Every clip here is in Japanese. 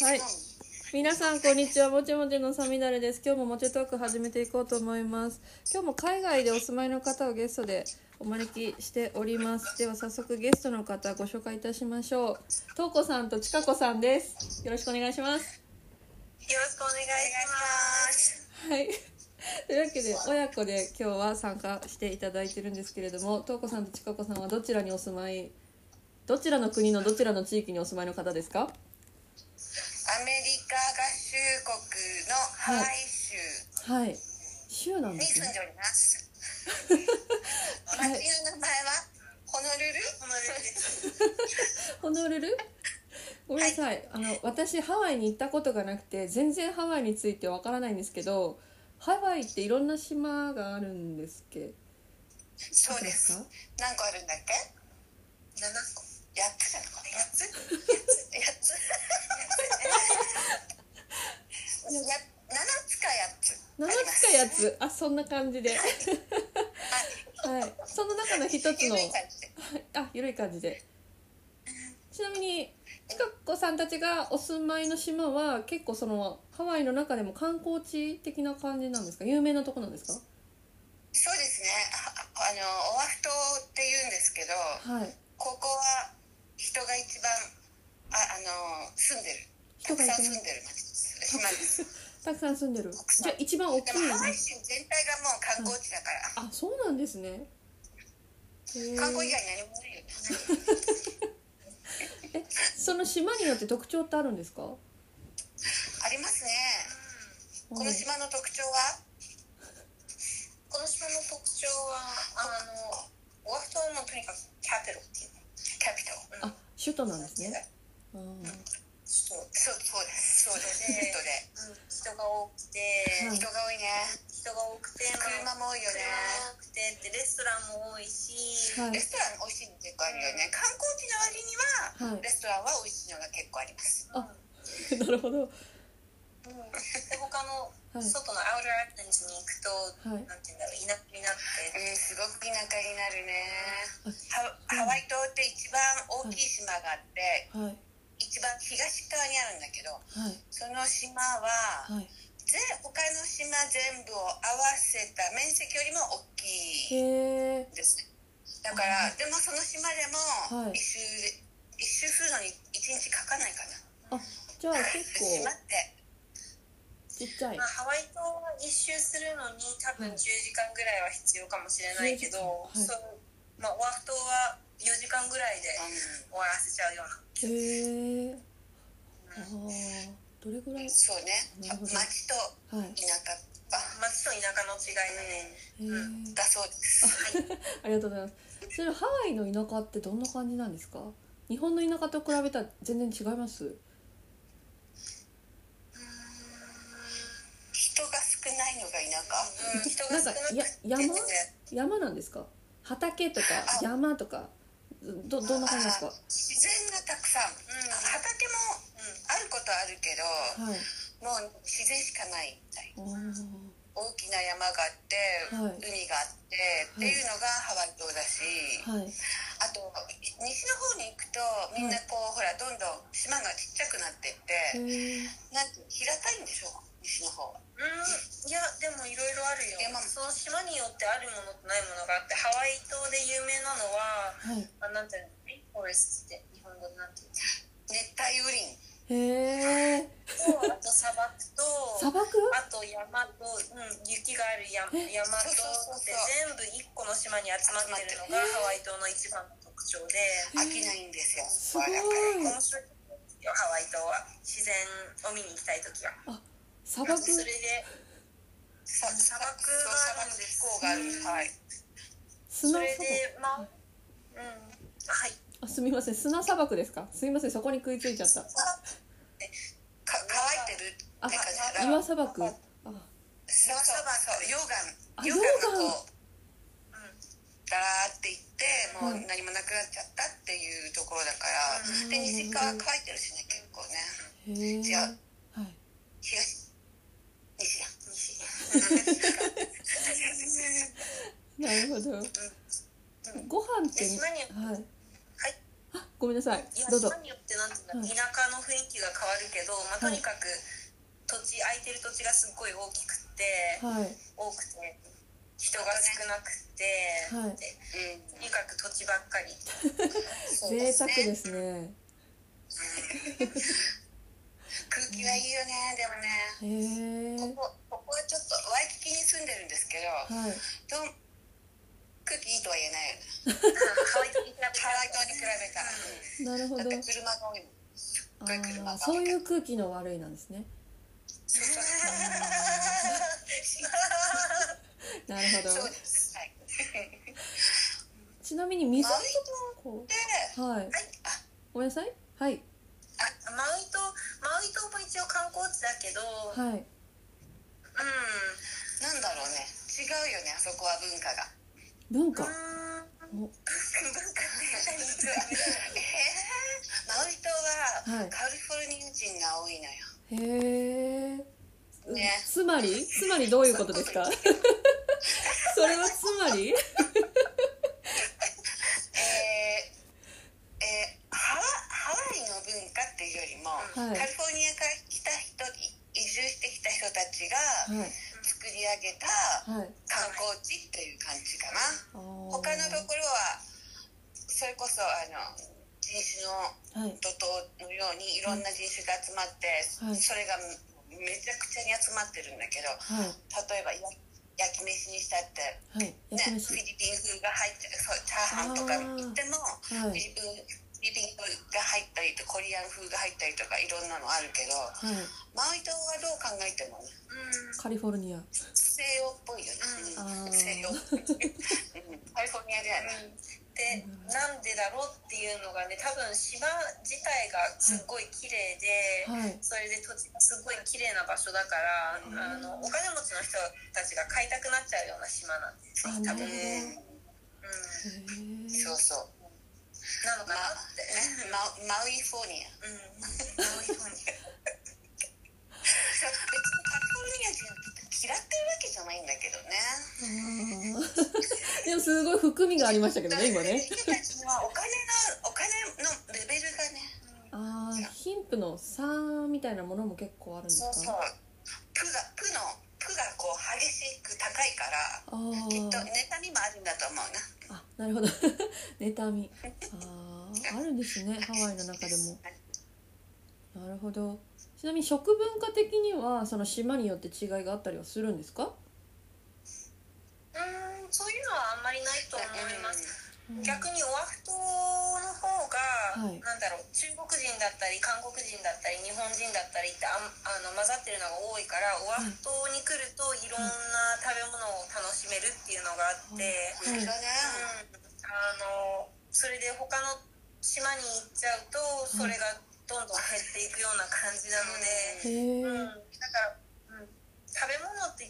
はい。皆さんこんにちは。もちもちのさみだれです。今日ももちトーク始めていこうと思います。今日も海外でお住まいの方をゲストでお招きしております。では早速ゲストの方ご紹介いたしましょう。とうこさんとちかこさんです。よろしくお願いします。よろしくお願いします。はい。というわけで親子で今日は参加していただいてるんですけれどもとうこさんとちかこさんはどちらにお住まいどちらの国のどちらの地域にお住まいの方ですか？アメリカ合衆国のハワイ州はい州なんですねに住んでおります。はい町の名前はホノルルホノルル？です。ホノルル？ごめんなさい、あの私ハワイに行ったことがなくて全然ハワイについてわからないんですけどハワイっていろんな島があるんですっけそうです。か？何個あるんだっけ？七個。八つじゃなかった。八つ？八つ？八つ？や七つか八つ。7つかやつあそんな感じではいその中の一つのあ緩い感じでちなみにちかこさんたちがお住まいの島は結構そのハワイの中でも観光地的な感じなんですか？有名なとこなんですか？そうですね。ああのオアフ島って言うんですけど。はいここは人が一番ああの住んでる人が一番たくさん住んでる町です島ですたくさん住んでる。じゃあ一番大きいでもハワイ州全体がもう観光地だから、あそうなんですね。観光以外何もないよね。えその島によって特徴ってあるんですか？ありますね。この島の特徴は？この島の特徴はあのオアフ島もとにかくキャピっていうキャピタル。あ首都なんですね。あーそうそうです。そうです。人で。人が多くて、はい人が多いね。人が多くて、車も多いよね。車も多くてでレストランも多いし、はい。レストラン美味しいの結構あるよね。観光地の割にははい。レストランは美味しいのが結構あります。あ なるほど。うん。で他のはい。外のアウトアップンズに行くと、はい。なんて言うんだろう田舎になってうんすごく田舎になるね。ハワイ島って一番大きい島があってはい。一番東側にあるんだけどはい。その島ははいぜ他の島全部を合わせた面積よりも大きいですね。だからでもその島ではい。も一周で一周するのに一日かかないかな。あじゃあ結構島って。ちっちゃい。まあ、ハワイ島は一周するのに多分10時間ぐらいは必要かもしれないけど、10時間はい。そうまあ、オアフ島は4時間ぐらいでう終わらせちゃうようなへえあーどれぐらい？んそうね。なるほど。町とはい。田舎。あ町と田舎の違いだね、へえだそうです。ありがとうございます。それハワイの田舎ってどんな感じなんですか？日本の田舎と比べたら全然違います？人が少ないのが田舎。うん、人なんかが少なくて。や山？ね山なんですか？畑とか山とかどどんな感じですか？は自然がたくさん、ことはあるけどい。もう自然しかないみたいあー。大きな山があって、はい。海があって、っていうのがハワイ島だし、はい。あと西の方に行くとみんなこう、ほらどんどん島がちっちゃくなってって、なんて平たいんでしょ西の方は。うん。いやでもいろいろあるよ。山も。その島によってあるものとないものがあってハワイ島で有名なのははい。あなんていうの？レインフォレストって日本語でなんていうの？熱帯雨林へえとあと砂漠と砂漠あと山と、うん、雪がある山山とそうそうそうそう。で全部一個の島に集まってるのがハワイ島の一番の特徴で飽きないんですよ、すそこはだかごい面白い。よハワイ島は自然を見に行きたい時は。砂漠？それでさ砂漠があるんです。気候がある。はい。砂砂漠。それでまあうんはいあすみません。砂砂漠ですか？すみません。そこに食いついちゃった。か乾いてるって感じだから岩砂漠。あ。そうそうそう溶あ岩溶岩うダラーっていってもう何もなくなっちゃったっていうところだから、うん。で西側乾いてるしね結構ね。へえ違う。はい。東西だ。西。なるほど。ご飯ってはいごめんなさい。いやどうぞ。島によってなんていうの、はい。田舎の雰囲気が変わるけど、まあ、はいとにかく土地空いてる土地がすっごい大きくて、はい。多くて人が少なくて、はい。でうんとにかく土地ばっかり。贅沢ですね。空気はいいよねでもね。ここここはちょっとワイキキに住んでるんですけどはい。どう空気いいとは言えないよね。ハワイ島に比べたら、なるほど。だって車が多いもんあーそういう空気の悪いなんですね。なるほど。はい。ちなみに水マウイこでうはい。はい。あごめんなさい。はい。あマウイ島マウイ島も一応観光地だけど、うん。はいなんだろうね。違うよねあそこは文化が文化？文化って何えー、マウイ島ははい。カリフォルニア人が多いのよ。へえ、ね。つまり？つまりどういうことですか？それはつまり？えーえーハワハワイの文化っていうよりも、はい。カリフォルニアから来た人移住してきた人たちがはい作り上げたはい。観光地っていう感じかな。あー。他のところはそれこそあの人種のはい怒涛のようにいろんな人種が集まって、はい。それがめちゃくちゃに集まってるんだけどはい。例えばや焼き飯にしたって、ね、はい。フ焼き飯。ィリピン風が入ってそうチャーハンとか行ってもはい。フィリピンリピン風が入ったりとコリアン風が入ったりとかいろんなのあるけどはい。マウイ島はどう考えてもねカリフォルニア。西洋っぽいよね、西洋うん。カリフォルニアではね、でなんでだろうっていうのがね多分島自体がすっごい綺麗で、はい。それで土地がすごい綺麗な場所だから、あのお金持ちの人たちが買いたくなっちゃうような島なんですあね多分、なるほど。うん、そうそうなのかまなって、ママウイフォーニア。うん。別にカリフォルニア人嫌ってるわけじゃないんだけどね。でもすごい含みがありましたけどね今ね。人たちはお金のお金のレベルがねああ。貧富の差みたいなものも結構あるんですか？そうそう。プがプのプがこう激しく高いからきっと妬みもあるんだと思うな。あなるほど。妬み。あーあるんですねハワイの中でも。なるほど。ちなみに食文化的にはその島によって違いがあったりはするんですか？うんそういうのはあんまりないと思います、うん。逆にオアフ島の方が、はい。なんだろう中国人だったり韓国人だったり日本人だったりってあんあの混ざってるのが多いからオアフ島に来るといろんな食べ物を楽しめるっていうのがあって、はい。本当だね。うん。あのそれで他の島に行っちゃうとそれがどんどん減っていくような感じなので、へえうん、だから、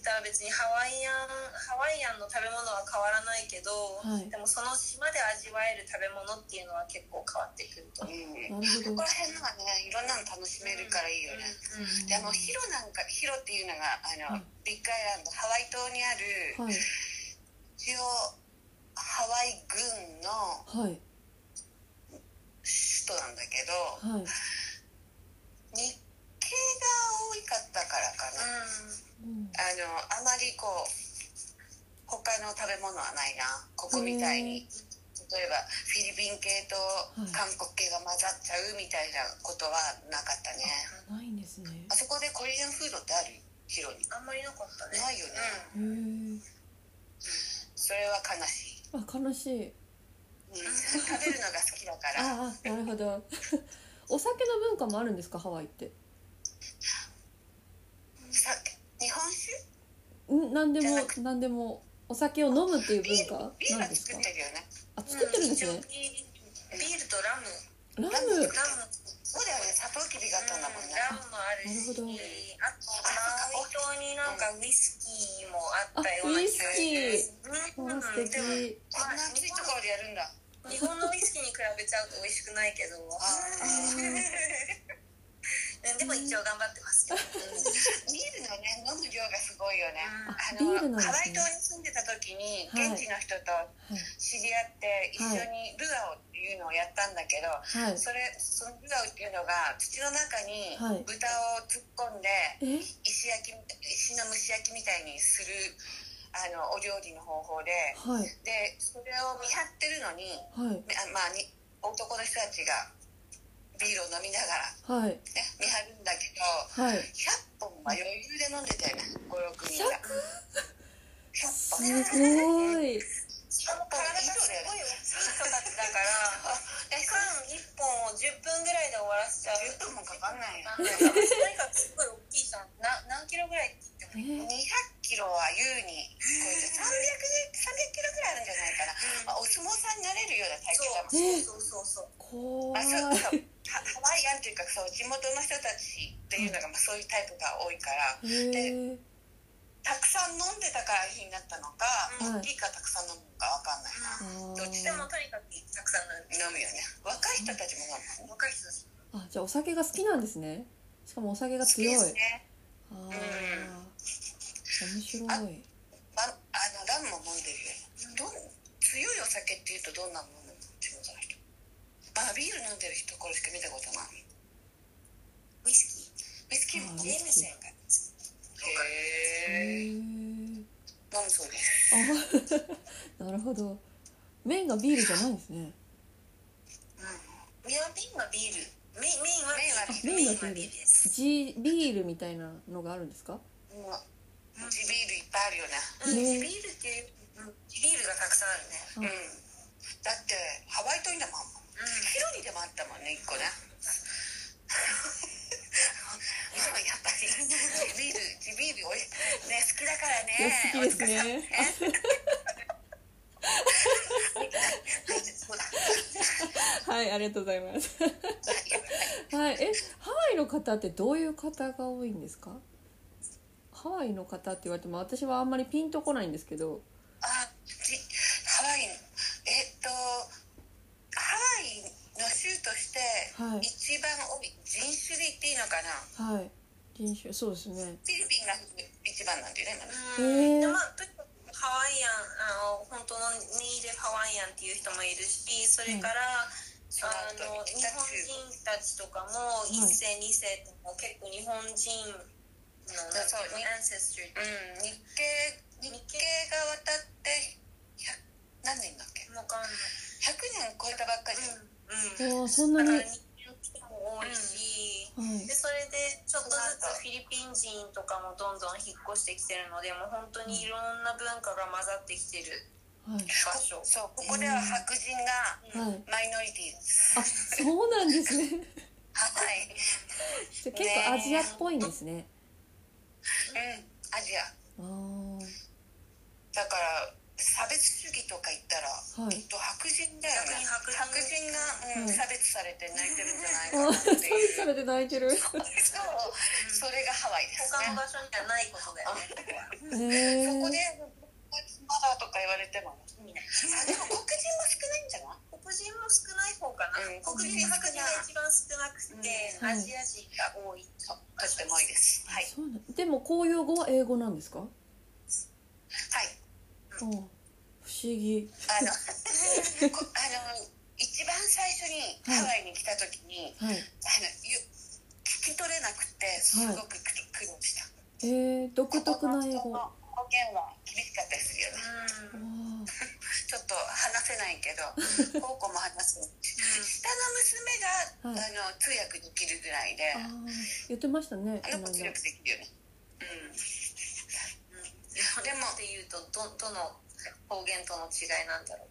たら別にハワイアンハワイアンの食べ物は変わらないけど、はい。でもその島で味わえる食べ物っていうのは結構変わってくると。思う。うんなるほど。ここら辺のはねいろんなの楽しめるからいいよね、うんであのヒロなんかヒロっていうのがあの、はい。ビッグアイランドハワイ島にある、はい。一応ハワイ軍のはい。首都なんだけどはい。日系が多かったからかな、うんあのあまりこう他の食べ物はないな。ここみたいに例えばフィリピン系とはい。韓国系が混ざっちゃうみたいなことはなかったね。ないんですね。あそこでコリアンフードってある？ヒロにあんまりなかったね。ないよね。へえそれは悲しい、あ悲しい。うん、食べるのが好きだから。ああなるほど。お酒の文化もあるんですか？ハワイって。さ日本酒？ん？何でも何でも。お酒を飲むっていう文化？ルビールはなんですか？作ってるよね。あ作ってるんですね。ビールとラム、ラム？ラム、そうだよねサトウキビがあったんだもんね、ラムもあるし、なるほど。あとマウイ島になんかウイスキーもああったようなウイスキー。うん、素敵。でもこんな暑いところでやるんだ。日本のウイスキーに比べちゃうと美味しくないけど。あ でも一応頑張ってます。よビールのね飲む量がすごいよね、うん。あのハワイ島に住んでた時にはい。現地の人とはい。知り合って一緒にルアーをいういうのをやったんだけどはい。それそのルアウっていうのが土の中にはい。豚を突っ込んで、え？石焼き石の蒸し焼きみたいにするあのお料理の方法ではい。でそれを見張ってるのに、はい。あまあ、に男の人たちがビールを飲みながら、はい。ね、見張るんだけどはい。100本は余裕で飲んでたよね56人が。100す本。ごい。しかも体がすごい大きい人たちだから。缶1本を10分ぐらいで終わらせちゃう。10分もかかんないよ。とにかくすごい大きいじゃん。な何キロぐらいって言ってもえ200キロは優に超えて 300, 300キロぐらいあるんじゃないかな、まあ、お相撲さんになれるような体型だもん。そうそうそうそう。怖まあ、そういそうハハワイアンというかそう地元の人たちっていうのが、まあ、そういうタイプが多いから。へえたくさん飲んでたから火になったのか、はい大きいかたくさん飲むのかわかんないな、あどっちでもーとにかくたくさん飲飲むよね。若い人たちも飲む若い人たち。あじゃあお酒が好きなんですね。しかもお酒が好き強いですねああ面白い。まあのラムも飲んでるよ。どん強いお酒っていうとどんなもの飲むの地元の人あビール飲んでる人これしか見たことない。ウイスキー。ウイスキーも飲むあウイスキー。ムセンがへえ飲むそうです。あ なるほど。麺がビールじゃないんですね。いやメインはビール。メインメインはメインはメインはビールですジビールみたいなのがあるんですか？もう地ビールいっぱいあるよね。うん。ねビールっていううんビールがたくさんあるね。あうん。だってハワイ島にでもあんもん。うヒロにでもあったもんね一個ね。やっぱり。地ビール地ビールおいね好きだからね。好きですね はいありがとうございます。はいえハワイの方ってどういう方が多いんですか？ハワイの方って言われても私はあんまりピンとこないんですけど。あじハワイえっとハワイの州としてはい。一番多い人種で言っていいのかな？はい。人種そうですね。フィリピンが一番なんだよね今ねへー。んでまあとにかくハワイアンあの本当のネイティブハワイアンっていう人もいるしそれから、あの日本人たちとかもい一世二世とも結構日本人のなんそうアンセストリーうん。日系日系が渡って100何年だっけ？わかんない。100年超えたばっかり、うん。ああそんなに多いし、い。でそれでちょっとずつフィリピン人とかもどんどん引っ越してきてるのでもう本当にいろんな文化が混ざってきてるはい。場所。そうここでは白人がはい。マイノリティです、あそうなんですね。はい。じゃあ結構アジアっぽいんですね。うん。アジア。ああだから差別主義とか言ったらはい。きっと白人だよね。白白人人が、うんはい。差別されて泣いてるんじゃないかあなって差いう。別されて泣いてる。そう。それがハワイですね。他の場所にはないことだよね。そこでまだとか言われても。あでも黒人も少ないんじゃない？黒人も少ない方かな。うん。黒人白人が一番少なくて、うん。アジア人が多い。とっても多いです。はい。でも公用語は英語なんですか？はい。あ不思議。あのこあの一番最初にハワイに来た時に、はい。あのゆ聞き取れなくてすごく苦労した、えー、独特な英語。ここの方言は厳しかったりするよね。うん。あ。ちょっと話せないけど 高校も話せない下の娘が、はい。あの通訳できるぐらいで。言ってましたねあの子通訳できるよねうんでもっていうとどどの方言との違いなんだろう。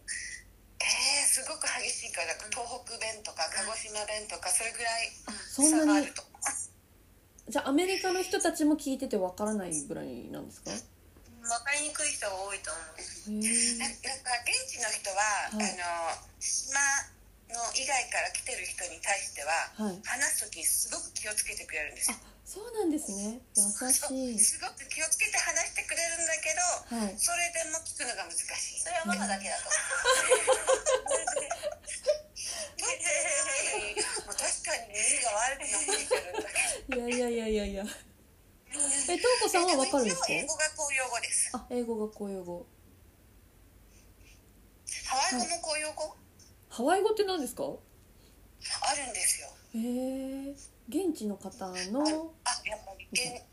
えー、すごく激しいから東北弁とか鹿児島弁とかそれぐらい差があると思う。じゃあアメリカの人たちも聞いててわからないぐらいなんですか？へわかりにくい人が多いと思う。えななんか現地の人は、はい。あの島の以外から来てる人に対してははい。話す時すごく気をつけてくれるんですよ。あそうなんですね。優しい。すごく気をつけて話してくれるんだけどはい。それでも聞くのが難しい。それはママだけだと。思 もう確かに耳が悪くなってきてるんだけど。いやいやいやいやいやえトウコさんはわかるんですか？英語が公用語です。あ英語が公用語。ハワイ語も公用語？ハハワイ語って何ですか？あるんですよ。へえ現地の方のあやっぱり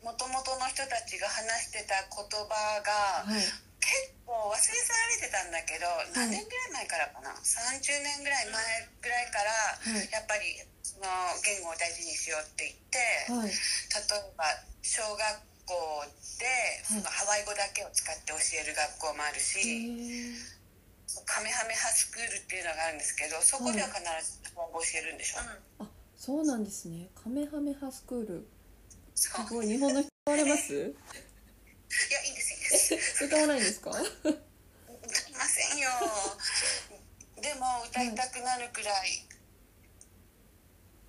もともとの人たちが話してた言葉がはい。結構忘れ去られてたんだけど何年ぐらい前からかな？30年ぐらい前ぐらいからはい。やっぱりその言語を大事にしようって言ってはい。例えば小学校でそのハワイ語だけを使って教える学校もあるへしえカメハメハスクールっていうのがあるんですけどそこでは必ず教えるんでしょ？うん。あそうなんですね。カメハメハスクール。すごい日本の人使われます？いやいいですいいです。歌わないんですか？歌いませんよ。でも歌いたくなるくらい。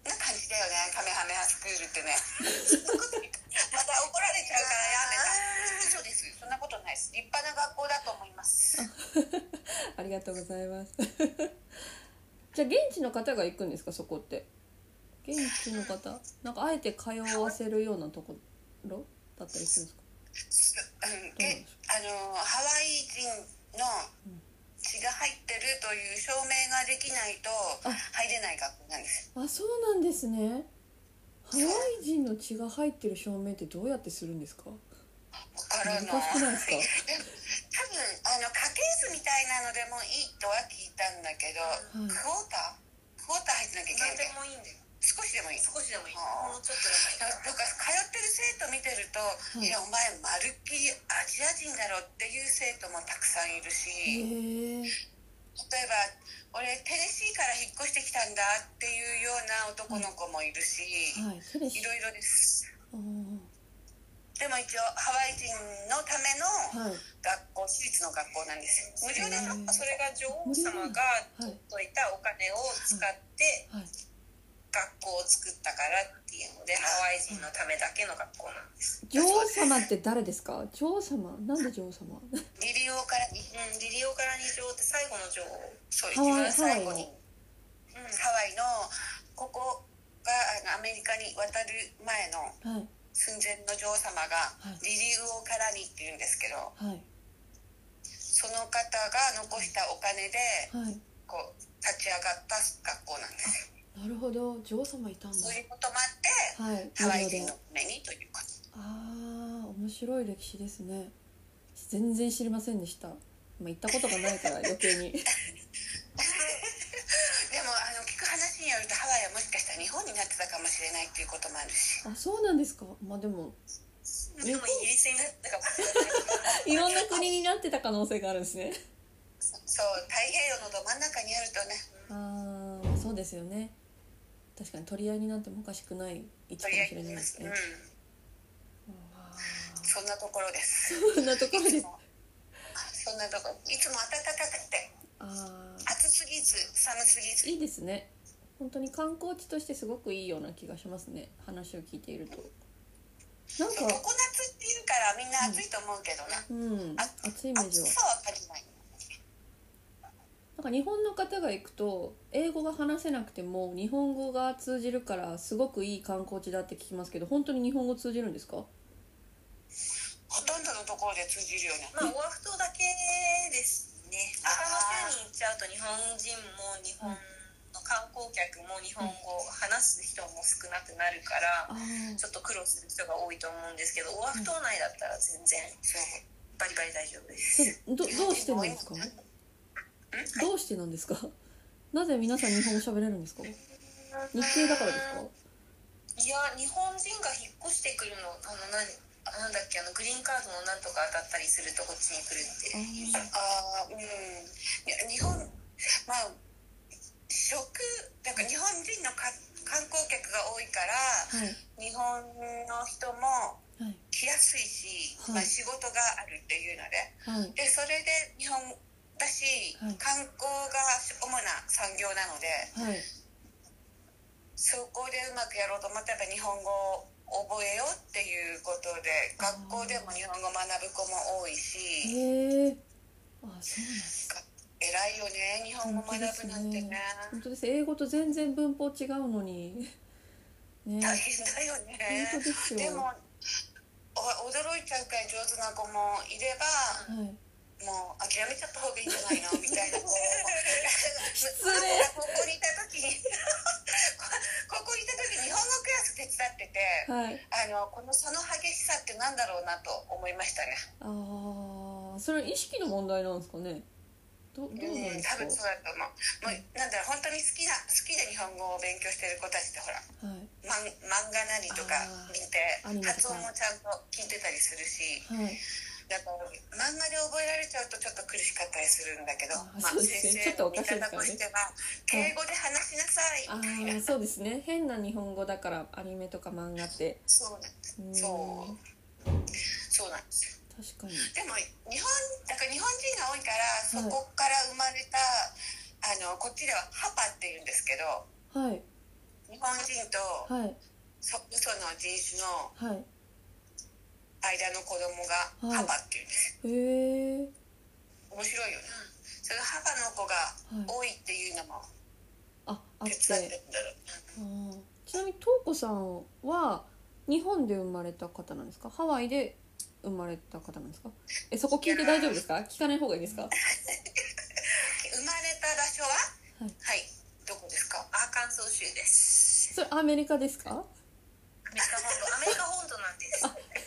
な感じだよねカメハメハスクールってね。また怒られちゃうからやめな嘘です。そんなことないです。立派な学校だと思います。ありがとうございます。じゃあ現地の方が行くんですかそこって？現地の方なんかあえて通わせるようなところだったりするんですか？うんけあのハワイ人の血が入ってるという証明ができないとあ入れない学校なんです。あそうなんですね。ハワイ人の血が入ってる証明ってどうやってするんですか？わからない。難しくないですか？で 多分あの家系図みたいなのでもいいとは聞いたんだけど、い。クォーター？クォーター入ってなきゃいけない何でもいいんだよ少しでもいい。の少しでもいい。あ。ーほんのちょっとでもいい。だだから通ってる生徒見てると、い。い、やお前まるっきりアジア人だろっていう生徒もたくさんいるへしえ。例えば俺テネシーから引っ越してきたんだっていうような男の子もいるし、はいテレシいろいろです。でも一応ハワイ人のためのはい。学校私立の学校なんです。よ無料でそれが女王様が取っといたお金を使ってはい学校を作ったからっていうのでハワイ人のためだけの学校なんです。女王様って誰ですか？女王様？なんで女王様？リリオからにうんリリオから二女王って最後の女王そう一番最後に。ハうんハワイのここがあのアメリカに渡る前のはい。寸前の女王様がはい。リリウオカラニっていうんですけどはい。その方が残したお金ではい。こう立ち上がった学校なんですよなるほど。女王様いたんだ。そういうこともあってはい。ハワイ人のためにということ。ああ面白い歴史ですね。全然知りませんでした、まあ、行ったことがないから 余計に。でもあの聞く話によるとハワイはもしかしたら日本になってたかもしれないっていうこともあるし。あそうなんですか。まあでもでもイギリスになったかもい。ろんな国になってた可能性があるんですね。そう太平洋のど真ん中にあるとね。ああそうですよね確かに取り合いになってもおかしくない位置かもしれないですね。うん。あそんなところです。ーそんなところです。そんなところ。いつも暖かくて。あ暑すぎず寒すぎず。ーいいですね。本当に観光地としてすごくいいような気がしますね。話を聞いていると。なんか常夏っていうからみんな暑いと思うけどな、うん。あ暑いイメージは。暑さは感じないなんか日本の方が行くと英語が話せなくても日本語が通じるからすごくいい観光地だって聞きますけど本当に日本語通じるんですか？ほとんどのところで通じるよねまあオアフ島だけですね。他の州に行っちゃうと日本人も日本の観光客も日本語を話す人も少なくなるからちょっと苦労する人が多いと思うん。ですけどオアフ島内だったら全然バリバリ大丈夫でそすれどどうしてなんですか？どうしてなんですか？なぜ皆さん日本語喋れるんですか？日系だからですか？いや日本人が引っ越してくるのあの何？あなんだっけ？あのグリーンカードのなんとか当たったりするとこっちに来るってああうん。いや日本まあ食だから日本人のか観光客が多いからはい。日本の人もはい。来やすいし、はい。まあ、仕事があるっていうので。はい。でそれで日本だし、はい。観光が主な産業なのではい。そこでうまくやろうと思ったら日本語を覚えようっていうことで学校でも日本語学ぶ子も多いしへえあそうなんです偉いよね日本語学ぶなんてね。本当です。英語と全然文法違うのに。ね。大変だよね。本当ですよ。でもお驚いちゃうくらい上手な子もいればはいもう諦めちゃった方がいいんじゃないの？みたいなこう 失礼。ここにいた時にここにいた時日本語クラス手伝っててはい。あのこの差の激しさってなんだろうなと思いましたね。ああそれ意識の問題なんですかね？どどうなんうん、ですか？多分そうだと思う。もうなんだろう本当に好きな好きで日本語を勉強してる子たちってほらはい。漫漫画なりとか見て発音もちゃんと聞いてたりするしはいだから漫画で覚えられちゃうとちょっと苦しかったりするんだけどあまあそうですね。先ちょっとおかしいですからね。方としては敬語で話しなさいあみたいな。あそうですね。変な日本語だからアニメとか漫画って。そうなんです。うん。そう。そうなんです。よ確かに。でも日本だから日本人が多いからそこから生まれた、あのこっちではハパって言うんですけどはい。日本人とはい。そ嘘の人種のはい間の子供がはい。ハパって言うんですよへえ面白いよね。それハパの子が多いっていうのもああっ手伝ってんだろう。ちなみにとうこさんは日本で生まれた方なんですか？ハワイで生まれた方なんですか？えそこ聞いて大丈夫ですか？聞かない方がいいですか？生まれた場所は？はい。はい、どこですか？アーカンソー州です。それアメリカですか？アメリカ本土。アメリカ本土なんです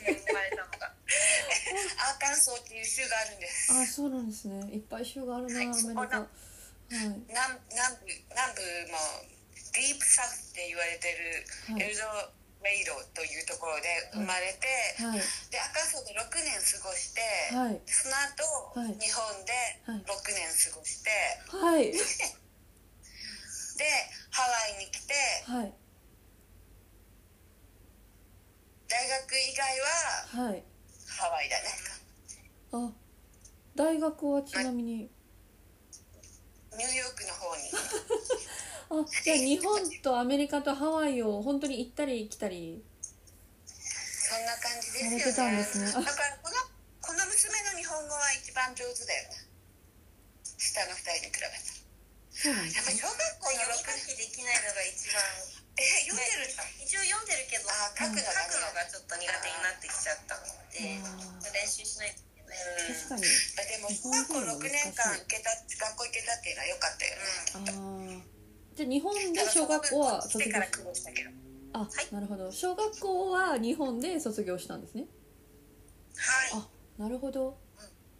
生まれたのが。アーカンソーっていう州があるんです。あそうなんですね。いっぱい州があるな、はいアメリカ。はい。南南部南部もディープサウスって言われてるはい。エルドレイドというところで生まれて、はい。でアーカンソーで6年過ごして、はい。その後、はい。日本ではい。6年過ごしてはい。でハワイに来てはい大学以外ははい。ハワイだね。あ大学はちなみに？ニューヨークの方に。あじゃあ日本とアメリカとハワイを本当に行ったり来たりそんな感じですよね。たんですね。あだからこのこの娘の日本語は一番上手だよね。下の2人に比べたら。そうなんですね。やっぱ小学校の読み6書きできないのが一番え読んでるん一応読んでるけどあ書くの書がくのがちょっと苦手になってきちゃったのであ練習しないといけない。うん。確かに。でも小学校6年間行けた学校行けたっていうのは良かったよね、じゃあ日本で小学校は卒業したけどあ、なるほど。小学校は日本で卒業したんですね。はい。あなるほど。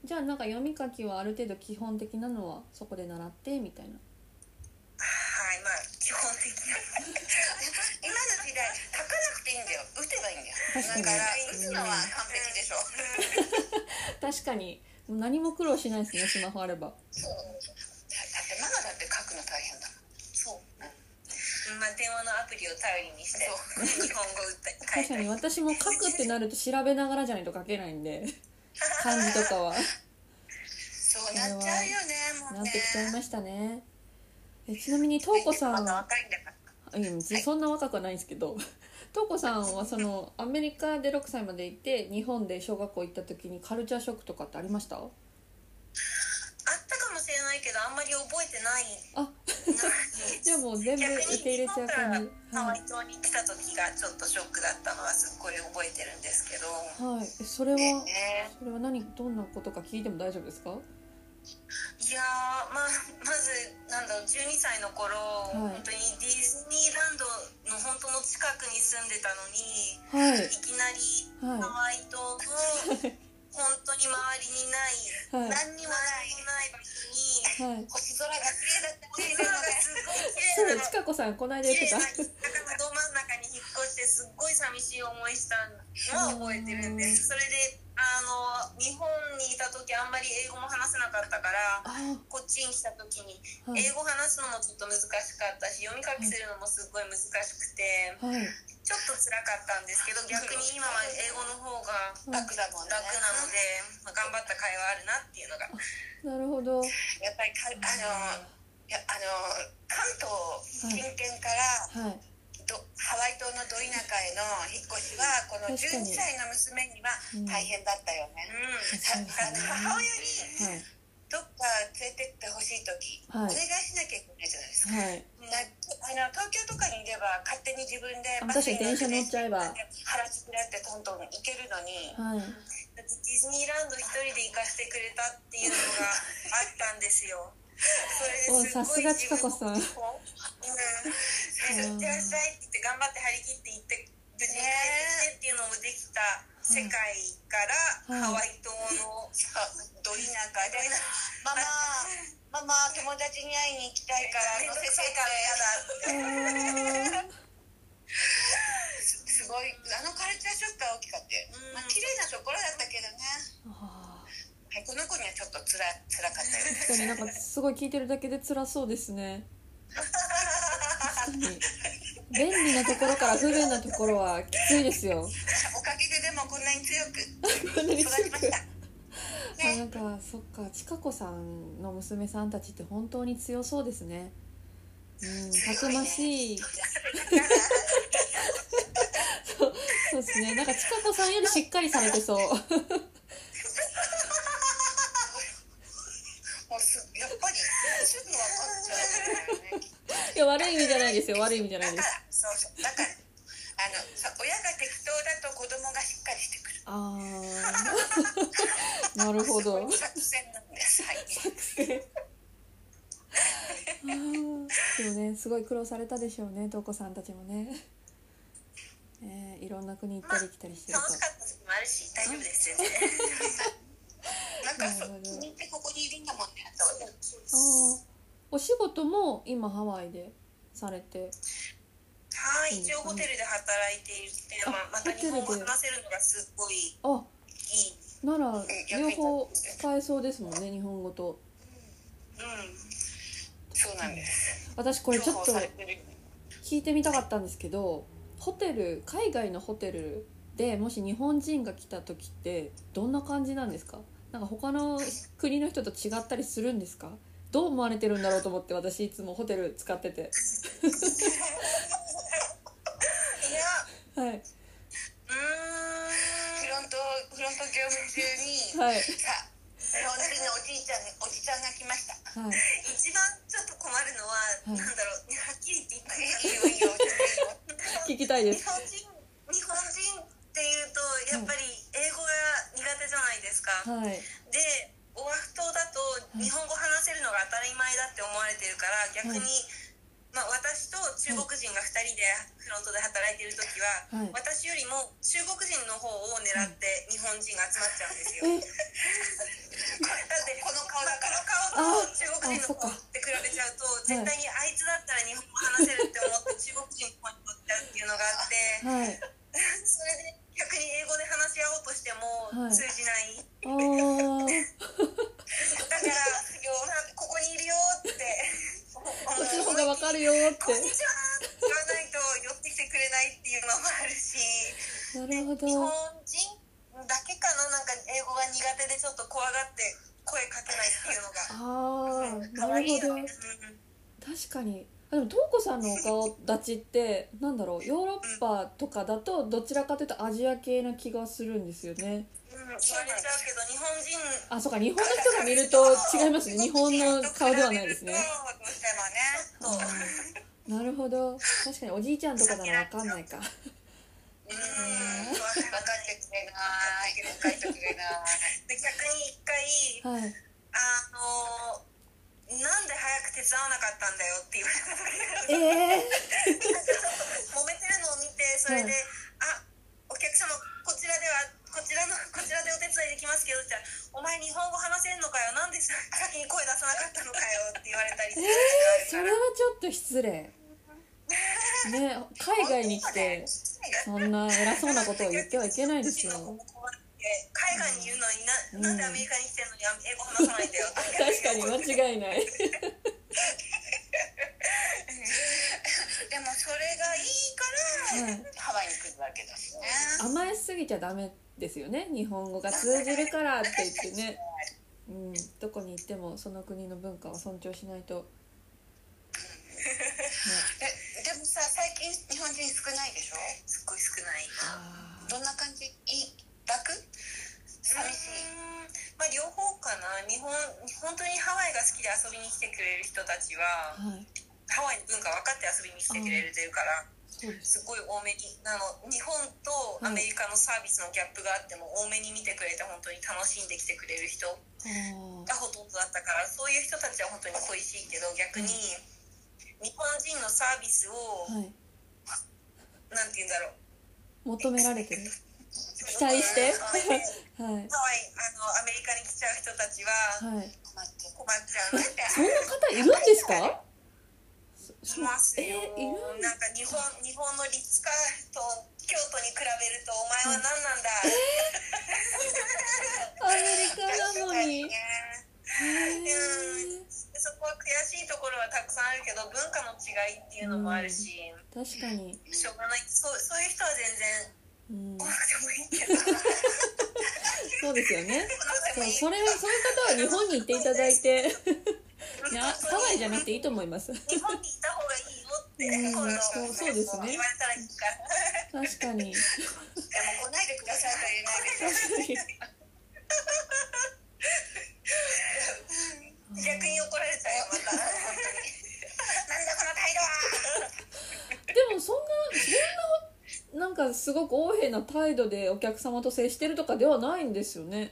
じゃあなんか読み書きはある程度基本的なのはそこで習ってみたいな。はい。まあ基本的確かに。打つのは完璧でしょ、確かに。何も苦労しないですねスマホあれば。そう。だってママだって書くの大変だ。そう。まあ電話のアプリを頼りにしてそ日本語打ったり書確かいたりに。私も書くってなると調べながらじゃないと書けないんで。漢字とかは。そうなっちゃうよねもうね。なってきちゃいましたね。えちなみにとうこさんは若いそんな若くはないんですけどとうこさんはそのアメリカで6歳までいて日本で小学校行った時にカルチャーショックとかってありました？あったかもしれないけどあんまり覚えてない。あじゃあもう全部受け入れちゃう感じ日本からハはい。ワイ島に来た時がちょっとショックだったのはすっごい覚えてるんですけど。はい。えそれはね。それは何どんなことか聞いても大丈夫ですか？いやーまあまずなんだろう12歳の頃、い。本当にディズニーランドの本当の近くに住んでたのにはい。いきなりはい。ハワイ島の本当に周りにないはい。何にもない場所にはい。星空が綺麗だったすごい綺麗なちかこさんこの間言ってた。綺麗な田舎のど真ん中に引っ越してすっごい寂しい思いしたのを覚えてるんです。それであの日本にいた時あんまり英語も話せなかったからあ。こっちに来た時にはい。英語話すのもちょっと難しかったし読み書きするのもすっごい難しくてはい。ちょっと辛かったんですけど逆に今は英語の方が楽だもんね。楽なので、まあ頑張った会話あるなっていうのが。なるほど。やっぱりかあのい。やあの関東近県からはい。どハワイ島のど田舎への引っ越しはこの確かに。12歳の娘には大変だったよね、母親にはい。どっか連れてってほしい時、はい。お願いしなきゃいけないじゃないですか、はい。なあの東京とかにいれば勝手に自分であ確かに電車乗っちゃえば。原宿だってトントン行けるのにはい。ディズニーランド一人で行かせてくれたっていうのがあったんですよ。それですごいおさすがちかこさん。自分もうん「頑張って張り切って行って無事に帰ってきてっていうのもできた世界から、はいハワイ島のど田舎でママママ友達に会いに行きたいから乗せてから嫌だ。っ てすごいあのカルチャーショックは大きかったよ、うん。まあ綺麗なところだったけどね、あはい、この子にはちょっとつら辛かったよー確かになんかすごい聞いてるだけで辛そうですね。確かに便利なところから不便なところはきついですよ。おかげででもこんなに強く。こんなに育強く。ちました。あなんかそっかちかこさんの娘さんたちって本当に強そうですね。うんたくましい。そうそうですね。なんかちかこさんよりしっかりされてそうもうすやっぱりすぐ分かっちゃうんだよねいや悪い意味じゃないですよ。悪い意味じゃないだかですらそうそうだからあのさ親が適当だと子供がしっかりしてくる。ああ なるほど。作戦なんです。はい。あー。でもねすごい苦労されたでしょうねとこさんたちもね。ねいろんな国行ったり来たりしてると。楽しかった時もあるし大丈夫ですよね。なんかそなるほど。う君ってここにいるんだもんねお仕事も今ハワイでされて。はい一応ホテルで働いていて、あまあ、また日本語話せるのがすっごいあいいなら両方使えそうですもんね日本語と。うんそうなんです。私これちょっと聞いてみたかったんですけどホテル海外のホテルでもし日本人が来た時ってどんな感じなんですか？なんか他の国の人と違ったりするんですか？どう思われてるんだろうと思って私いつもホテル使ってて。いやはい。うーんフロントフロント業務中に、はい。さ日本人のおじいちゃんおじちゃんが来ました。はい。一番ちょっと困るのは、はい。なんだろうはっきり言っていいよいいよ聞きたいです。日本人日本人っていうとやっぱり英語が苦手じゃないですか、はい。でオアフ島だとい日本語話せるのが当たり前だって思われてるから逆に、はいまあ、私と中国人が2人でフロントで働いてる時は、はい。私よりも中国人の方を狙って日本人が集まっちゃうんですよ、え？だってこの顔だからこの顔と中国人の方って比べちゃうと絶対にあいつだったら日本語話せるって思って中国人でも東子さんのお顔立ちってなんだろうヨーロッパとかだとどちらかというとアジア系な気がするんですよね。うん、言われちゃうけど日本人あそうか日本の人が見ると違いますね。日本の顔ではないですね。ね。あーなるほど。確かにおじいちゃんとかならわかんないか。うん分かってくれない。分かってくれな逆に一回はい。あのなんで早く手伝わなかったんだよって言われた時があるええ揉めてるのを見てそれで、はいあお客様こちらではこちらのこちらでお手伝いできますけどって言ったら「お前日本語話せんのかよ。なんで先に声出さなかったのかよ」って言われたりする時があるから。それはちょっと失礼。ね海外に来てそんな偉そうなことを言ってはいけないですよ海外にいるのにな,、うん。なんでアメリカに来てるのに英語話さないんだよ。確かに間違いない。でもそれがいいから、はいハワイに来るわけだしね。甘えすぎちゃダメですよね。日本語が通じるからって言ってね。うん。どこに行ってもその国の文化を尊重しないと、に来てくれる人たちはーはい。ハワイの文化分かって遊びに来てくれてるからす。すごい多めにあの日本とアメリカのサービスのギャップがあっても多めに見てくれて本当に楽しんできてくれる人がほとんどだったからそういう人たちは本当に恋しいけど逆に日本人のサービスをはい。なんて言うんだろう。求められてる？期待して？はい。ハワイあのアメリカに来ちゃう人たちははい困っちゃうなって。そんな方いるんですか？しますよ、えいるなんか日本日本のリッツカーと京都に比べるとお前は何なんだ、アメリカなのに。そこは悔しいところはたくさんあるけど文化の違いっていうのもあるし、確かに。しょうがない。そうそういう人は全然うん。来なくてもいいけど。そうですよね それそういう方は日本に行っていただいて いやハワイじゃなくていいと思います。日本にいた方がいいよって、うんそうそうですね。言われたらいいか。ら確かに。でも来ないでくださいとは言えないです。よ確かに。逆に怒られちゃうよまた。なんだこの態度は。でもそんなそんななんかすごく横柄な態度でお客様と接してるとかではないんですよね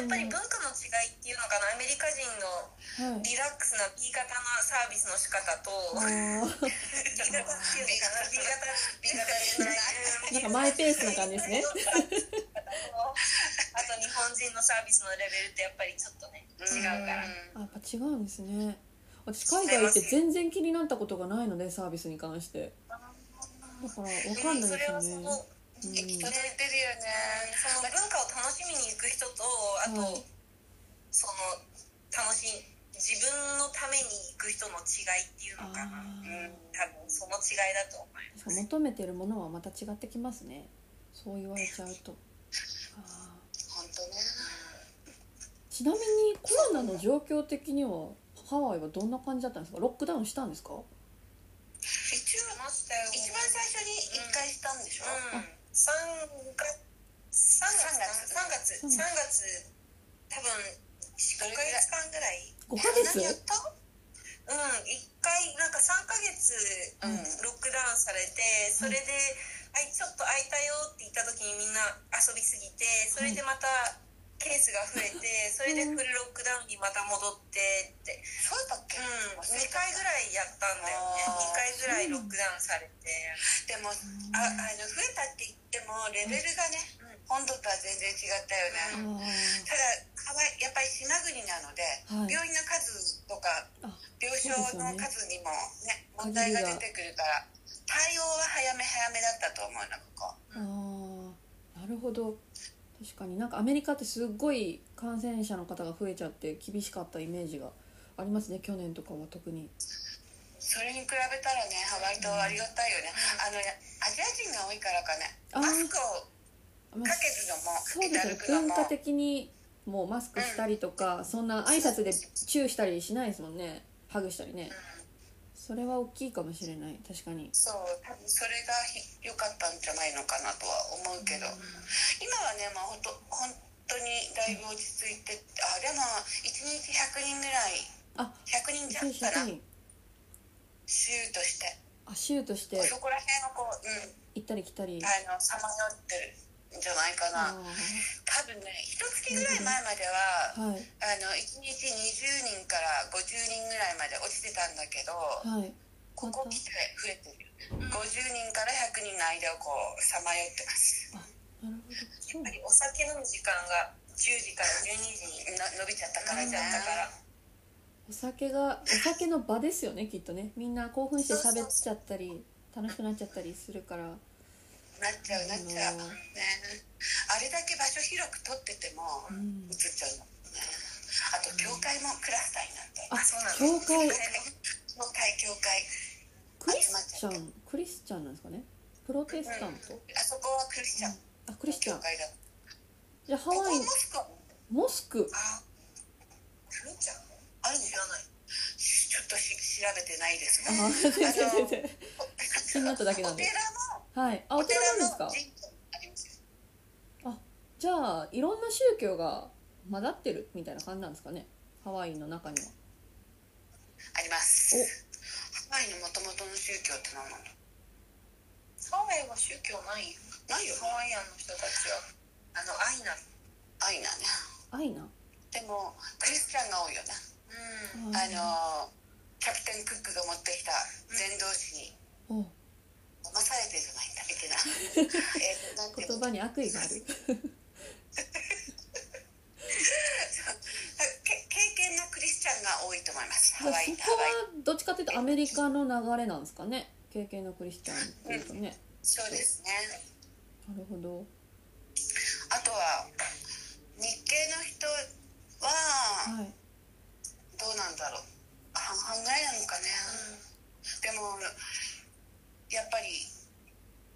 やっぱり文化の違いっていうのかなアメリカ人のはい。リラックスな B 型のサービスの仕方とあ B ー型っていうのかな B 型んかマイペースな感じですね。あと日本人のサービスのレベルってやっぱりちょっとね違うから。あやっぱ違うんですね。私海外行って全然気になったことがないのでサービスに関して。だから分かんないですよねうん。てるよね。その文化を楽しみに行く人とあと、はいその楽しい自分のために行く人の違いっていうのかな、あうんー、多分その違いだと思います。求めてるものはまた違ってきますね。そう言われちゃうと。あ本当ね。ーちなみにコロナの状況的にはハワイはどんな感じだったんですか？ロックダウンしたんですか？一応一番最初に一回したんでしょ、うん、3月3月3月3月多分5ヶ月間ぐらい。5ヶ月？うん1回なんか3ヶ月うんロックダウンされてそれで「はいちょっと空いたよ」って言った時にみんな遊びすぎてそれでまたケースが増えてそれでフルロックダウンにまた戻ってって。そうだっけ、うん。2回ぐらいやったんだよね。あー。2回ぐらいロックダウンされて。でもああの増えたって言ってもレベルがね、本土とは全然違ったよあね、ーただハワイやっぱり島国なので、はい。病院の数とかあ病床の数にもね問題が出てくるから対応は早め早めだったと思うのここ。なるほど確かに。なんかアメリカってすっごい感染者の方が増えちゃって厳しかったイメージがありますね去年とかは特に。それに比べたらね割とありがたいよね、あのねアジア人が多いからかね。マスクをまあかけるのもそうですよかけて歩くのも。文化的にもうマスクしたりとか、そんな挨拶でチューしたりしないですもんね。ハグしたりねそれは大きいかもしれない。確かに。そう多分それがひ良かったんじゃないのかなとは思うけど、今はねまあ本当本当にだいぶ落ち着いてあでも1日100人ぐらいあ100人弱かな100人州として。あ州として。そこら辺をこう、うん、行ったり来たり。あのさまよってる。んじゃないかあな多分ね一月ぐらい前までは、ーはい。あの1日20人から50人ぐらいまで落ちてたんだけど、はい。ここ来て増えてる。50人から100人の間をこうさまよってます。なるほど。そう。やっぱりお酒飲む時間が10時から12時にな伸びちゃったからじゃったから。お酒がお酒の場ですよねきっとね。みんな興奮して喋っちゃったり楽しくなっちゃったりするからなっちゃうなっちゃう、ね、あれだけ場所広く取っててもうん。映っちゃうのね。あと教会もクラスターになってあそうなの教会。教会教会クリスチャンクリスチャンなんですかね？プロテスタント？あそこはクリスチャン。あクリスチャン。教会だ。じゃあハワイモスク。はモスク。あクリちゃん？あるん知らないちょっとし調べてないですあが 全然全然。気になっただけなんではい。あお寺なんですか？あじゃあいろんな宗教が混ざってるみたいな感じなんですかね？ハワイの中には。あります。ワイの元々の宗教って何なのハワイは宗教ないよ。ないよハワイアンの人たちはあの愛なのアイナね。愛なでもクリスチャンが多いよねうん。あのキャプテンクックが持ってきた伝道師に。お騙されてじゃないんだいけない なんていうの？言葉に悪意がある。け経験なクリスチャンが多いと思います。ハそこはどっちかというとアメリカの流れなんですかね？経験のクリスチャンっていうとね。そうですね。なるほど。あとは日系の人ははいどうなんだろう。半々ぐらいなのかね、でもやっぱり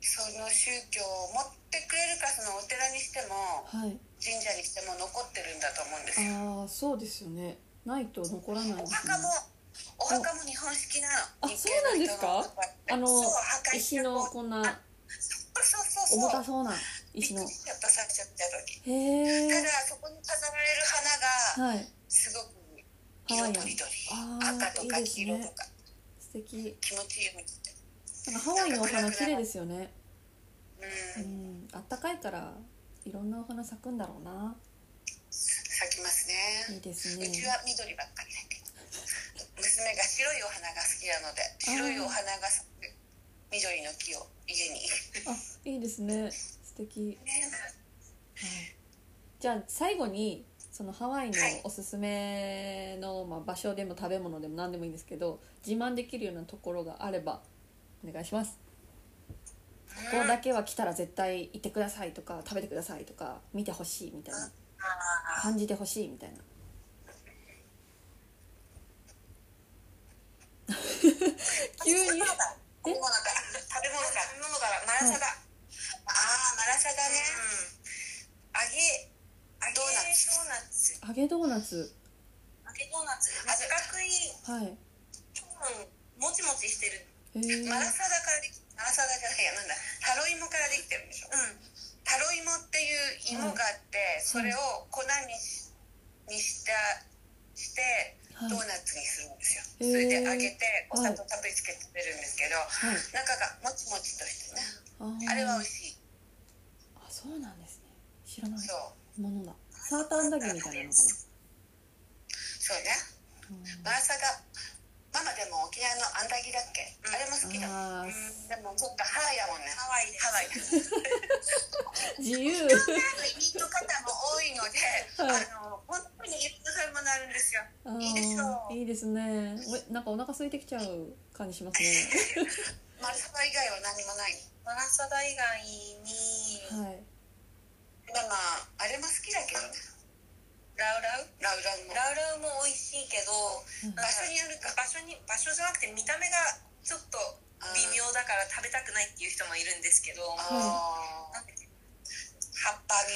その宗教を持ってくれるかそのお寺にしてもはい。神社にしても残ってるんだと思うんですよ。ああそうですよね。ないと残らないおですね。墓もお墓も日本式なあの日系の人のお墓ってあの石のこんなそうそうそうそう。重たそうな石の。びっくりしちゃった時。へえただそこに飾られる花がはい。すごく色とりどり赤とかいいですね。黄色とか。素敵。気持ちいいなんかハワイのお花綺麗ですよね。ううん。んあったかいからいろんなお花咲くんだろうな。咲きますね。いいですうねちは緑ばっかりだけど。娘が白いお花が好きなので白いお花が咲く緑の木を家に。あいいですね。素敵。ね。はい。じゃあ最後にそのハワイのはい。おすすめの、まあ、場所でも食べ物でも何でもいいんですけど自慢できるようなところがあればお願いします。ここだけは来たら絶対行ってくださいとか食べてくださいとか見てほしいみたいなあ感じてほしいみたいな。急に。食べ物から食べ物から食べ物からマラサダ、ああマラサダね。揚げ揚げドーナツドーナツ。揚げドーナツ。揚げドーナツ。四角いはい。うんもちもちしてる。へえマラサダからできマラサダじゃないやなんだ。タロイモからできてるんでしょ。うん。タロイモっていう芋があって、それを粉にしにしたしてはい。ドーナツにするんですよ、へー。それで揚げてお砂糖たっぷりつけて食べるんですけど、はい。中がもちもちとしてね。あー。あれは美味しい。あそうなんですね。知らない。そうものだ。サーターアンダギーみたいなのかそうね。な、マラサダママでも沖縄のアンダギだっけ、うんあれも好きだ。でもそっかハワイやもんね。ハワイハワイ。自由。移民の方も多いので、はい。あの本当にいろんな食べ物あるんですよ。いいでしょう。いいですね。おなんかお腹空いてきちゃう感じしますね。マラサダ以外は何もない。マラサダ以外にはいまあまああれも好きだけど。ねラウラウ？ラウラウも。ラウラウも美味しいけどうん。場所によるか。場所に場所じゃなくて見た目がちょっと微妙だから食べたくないっていう人もいるんですけど。あー。なん葉っぱに。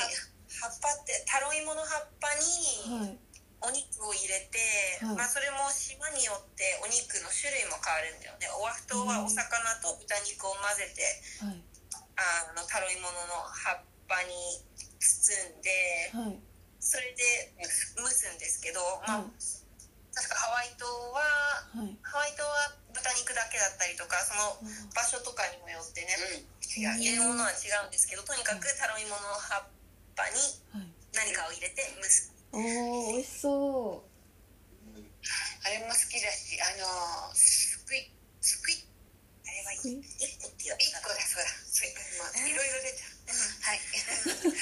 葉っぱ。ってタロイモの葉っぱにはい。お肉を入れて、はい。まあ、それも島によってお肉の種類も変わるんだよね。オアフ島はお魚と豚肉を混ぜてはい。あのタロイモの葉っぱに包んではい。それで蒸すんですけど、まあはい確かハワイ島ははい。ハワイ島は豚肉だけだったりとかその場所とかにもよってね、うん。違う入れるものは違うんですけどとにかくタロイモの葉っぱにはい。何かを入れて蒸すおー美味しそう。あれも好きだしあのすくいすくい。あれはすくい？一個っていう一個だそうい。まあいろいろ出ちゃう。はい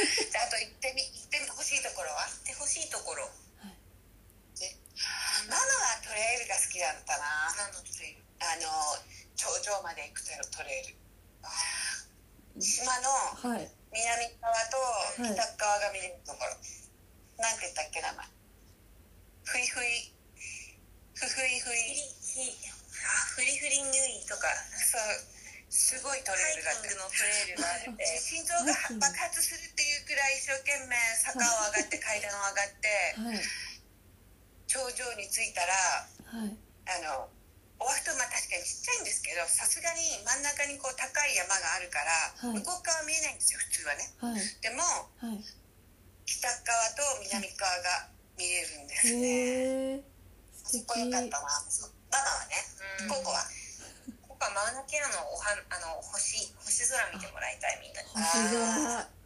空見てもらいたいみんなに星空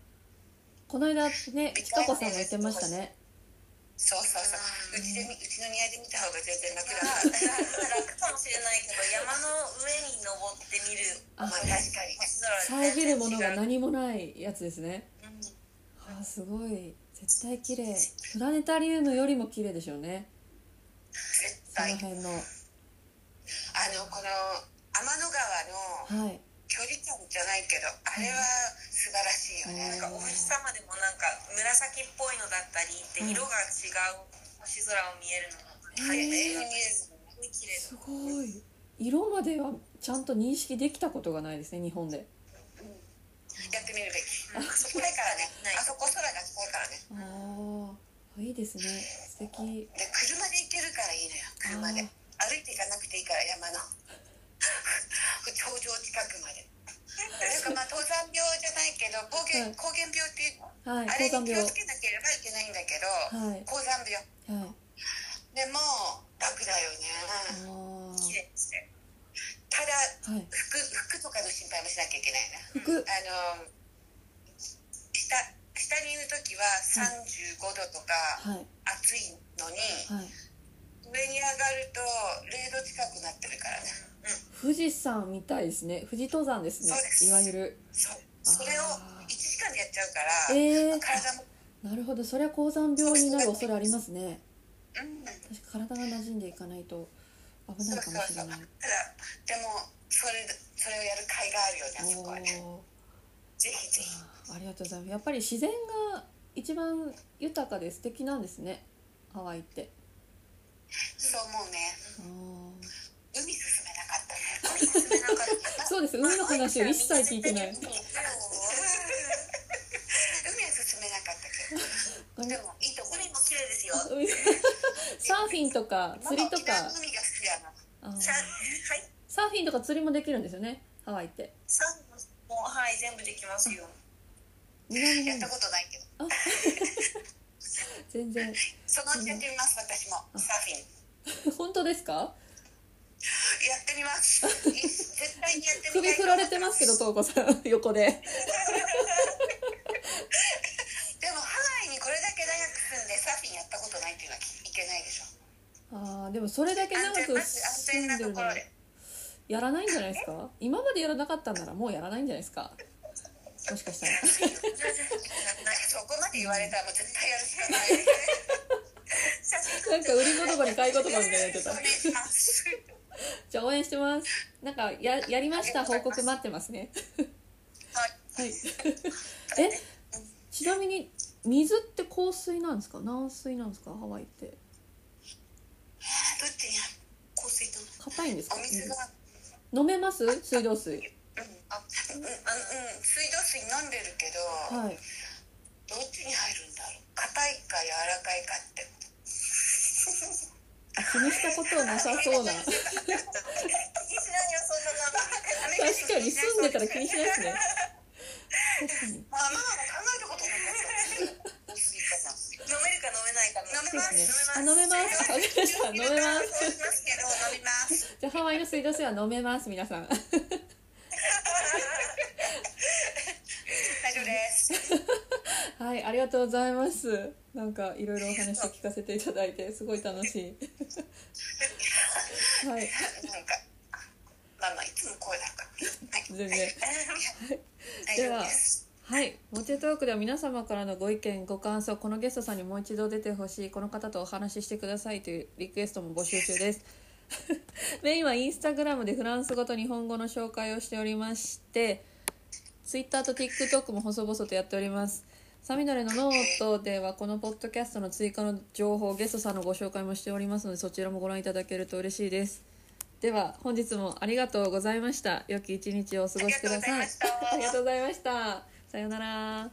この間ね。ちかこさんも言ってましたね。そうそうそう。うちでみうちの庭で見た方が全然楽だ。あ 楽かもしれないけど山の上に登ってみる。あまあ確かに。遮るものが何もないやつですね。うん。あすごい。絶対綺麗。プラネタリウムよりも綺麗でしょうね。絶その対辺の。あのこの天の川のはいじゃないけどあれは素晴らしいよね、うん。なんかお星様でもなんか紫っぽいのだったりって色が違う星空を見えるのすごい綺麗すごい。色まではちゃんと認識できたことがないですね日本で。やってみるべき。あそこだからね。あそこ空が近いからね。ああいいですね。素敵。で車で行けるからいいのよ。車で。歩いていかなくていいから山の。頂上近くまでかまあ登山病じゃないけど高原,、はい。高原病っていうの。はいあれに気をつけなければいけないんだけど、はい。高山病。はい。でも楽だよね。あ綺麗ですねただあはい。服服とかの心配もしなきゃいけないな。服。あの下下にいる時は35度とかはい。暑いのに、はい。上に上がると0度近くなってるからね富士山みたいですね。富士登山ですね。いわゆる。それをあー。1時間でやっちゃうから、ええ体も、なるほど。それは高山病になる恐れありますね。うん、確か体が馴染んでいかないと危ないかもしれない。ただでもそれそれをやる甲斐があるよねあそこはね。ぜひぜひ。ありがとうございます。やっぱり自然が一番豊かで素敵なんですね。ハワイって。そうそうです。海の話を一切聞いてない。海は進めなかったけど。でもいいと海も綺麗ですよ。海サーフィンとか釣りとか。の海が好きだな。あー。さはい。サーフィンとか釣りもできるんですよね？ハワイって。サンもはい全部できますよ。やったことないけど。全然。そのうちやってみます私も。サーフィン。本当ですか？やってみます。い絶対にやってみたい首振られてますけどトウコさん横で。でもハワイにこれだけ長く住んでサーフィンやったことないっていうのはいけないでしょ。ああでもそれだけ長く住んでるやらないんじゃないですか？今までやらなかったんならもうやらないんじゃないですか？もしかしたら。なんかそこまで言われたらもう絶対やるしかない。なんか売り言葉に買い言葉みたいになってた じゃあ応援してます。なんかややりました？報告待ってますね。はい。はい。え？ちなみに水って硬水なんですか？軟水なんですか？ハワイって。どっちに香水と硬いんですか？お水が。飲めます？水道水。うん。あうんうん。水道水飲んでるけど、はい。どっちに入るんだろう？硬いか柔らかいかって気にしたことなさそうな。確かに。住んでたら気にしないですね。確かに。まあママも考えたことなかった香水かな飲めるか飲めないか飲めます。飲めます。飲めます。飲みます。じゃあハワイの水道水は飲めます皆さん。大丈夫ですはいありがとうございます。なんかいろいろお話を聞かせていただいて すごい楽しい。はい。なんかまあまあいつもこうだから。はい。全然。大丈夫です。はい、モテトークでは皆様からのご意見ご感想このゲストさんにもう一度出てほしいこの方とお話ししてくださいというリクエストも募集中です。メインはインスタグラムでフランス語と日本語の紹介をしておりましてツイッターと TikTok も細々とやっておりますサミダレのノートではこのポッドキャストの追加の情報ゲストさんのご紹介もしておりますのでそちらもご覧いただけると嬉しいです。では本日もありがとうございました。良き一日をお過ごしください。ありがとうございました。さようなら。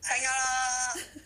さよなら